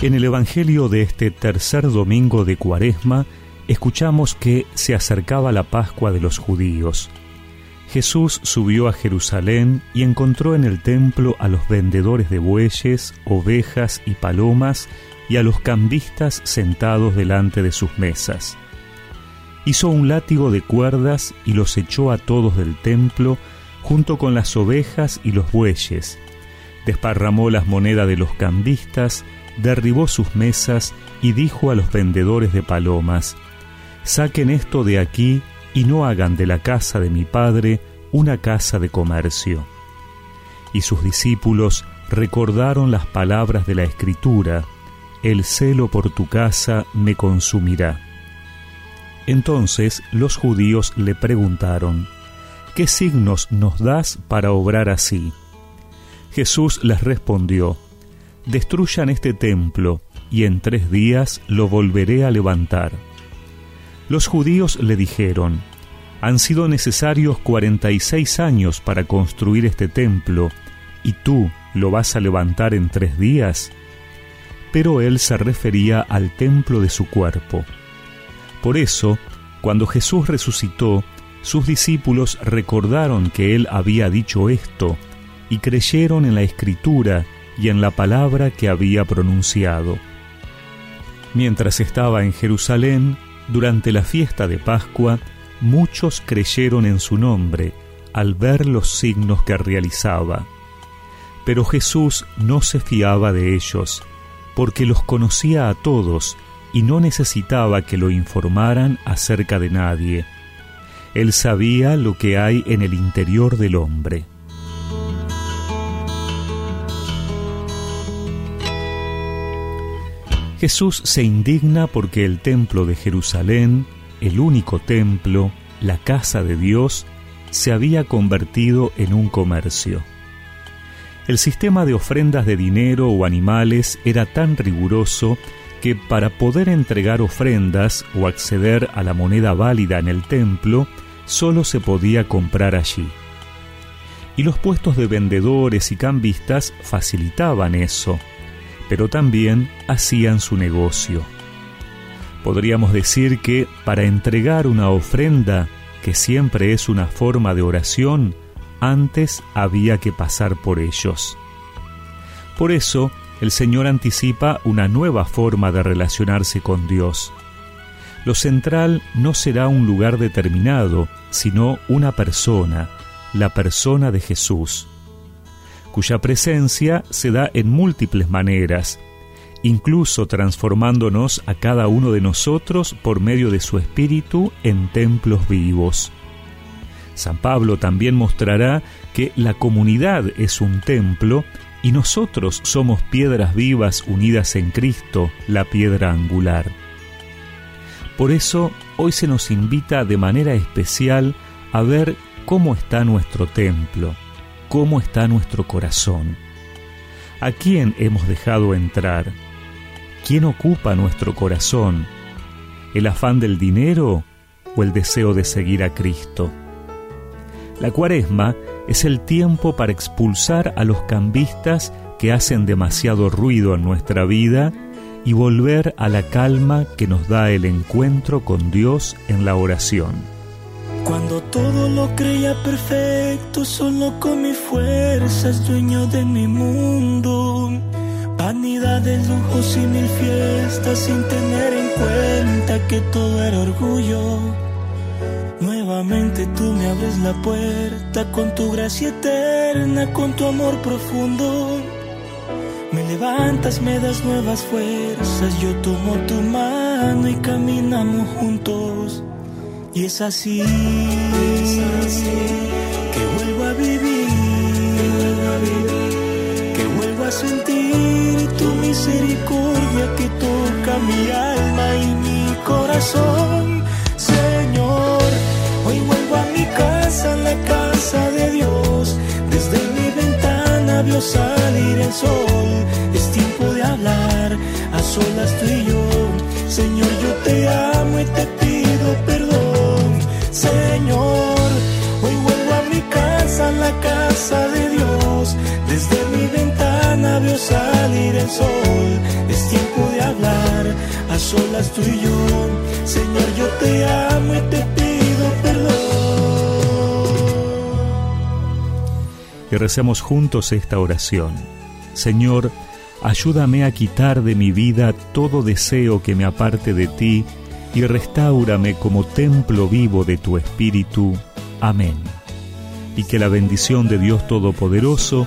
En el Evangelio de este tercer domingo de Cuaresma, escuchamos que se acercaba la Pascua de los judíos. Jesús subió a Jerusalén y encontró en el templo a los vendedores de bueyes, ovejas y palomas y a los cambistas sentados delante de sus mesas. Hizo un látigo de cuerdas y los echó a todos del templo junto con las ovejas y los bueyes. Desparramó las monedas de los cambistas derribó sus mesas y dijo a los vendedores de palomas, Saquen esto de aquí y no hagan de la casa de mi padre una casa de comercio. Y sus discípulos recordaron las palabras de la Escritura, El celo por tu casa me consumirá. Entonces los judíos le preguntaron, ¿qué signos nos das para obrar así? Jesús les respondió, destruyan este templo, y en tres días lo volveré a levantar. Los judíos le dijeron, han sido necesarios cuarenta y seis años para construir este templo, y tú lo vas a levantar en tres días. Pero él se refería al templo de su cuerpo. Por eso, cuando Jesús resucitó, sus discípulos recordaron que él había dicho esto, y creyeron en la escritura y en la palabra que había pronunciado. Mientras estaba en Jerusalén, durante la fiesta de Pascua, muchos creyeron en su nombre al ver los signos que realizaba. Pero Jesús no se fiaba de ellos, porque los conocía a todos y no necesitaba que lo informaran acerca de nadie. Él sabía lo que hay en el interior del hombre. Jesús se indigna porque el templo de Jerusalén, el único templo, la casa de Dios, se había convertido en un comercio. El sistema de ofrendas de dinero o animales era tan riguroso que para poder entregar ofrendas o acceder a la moneda válida en el templo, solo se podía comprar allí. Y los puestos de vendedores y cambistas facilitaban eso pero también hacían su negocio. Podríamos decir que para entregar una ofrenda, que siempre es una forma de oración, antes había que pasar por ellos. Por eso, el Señor anticipa una nueva forma de relacionarse con Dios. Lo central no será un lugar determinado, sino una persona, la persona de Jesús cuya presencia se da en múltiples maneras, incluso transformándonos a cada uno de nosotros por medio de su espíritu en templos vivos. San Pablo también mostrará que la comunidad es un templo y nosotros somos piedras vivas unidas en Cristo, la piedra angular. Por eso hoy se nos invita de manera especial a ver cómo está nuestro templo cómo está nuestro corazón. ¿A quién hemos dejado entrar? ¿Quién ocupa nuestro corazón? ¿El afán del dinero o el deseo de seguir a Cristo? La cuaresma es el tiempo para expulsar a los cambistas que hacen demasiado ruido en nuestra vida y volver a la calma que nos da el encuentro con Dios en la oración. Cuando todo lo creía perfecto, solo con mi fuerza es dueño de mi mundo. Vanidad de lujos y mil fiestas sin tener en cuenta que todo era orgullo. Nuevamente tú me abres la puerta con tu gracia eterna, con tu amor profundo. Me levantas, me das nuevas fuerzas, yo tomo tu mano y caminamos juntos. Y es así, que vuelvo a vivir, que vuelvo a sentir tu misericordia que toca mi alma y mi corazón. Señor, hoy vuelvo a mi casa, la casa de Dios. Desde mi ventana vio salir el sol. Es tiempo de hablar a solas tú y yo. Señor, yo te amo es tiempo de hablar, a solas tú y yo, Señor, yo te amo y te pido perdón. Y recemos juntos esta oración. Señor, ayúdame a quitar de mi vida todo deseo que me aparte de ti y restaurame como templo vivo de tu espíritu. Amén. Y que la bendición de Dios Todopoderoso,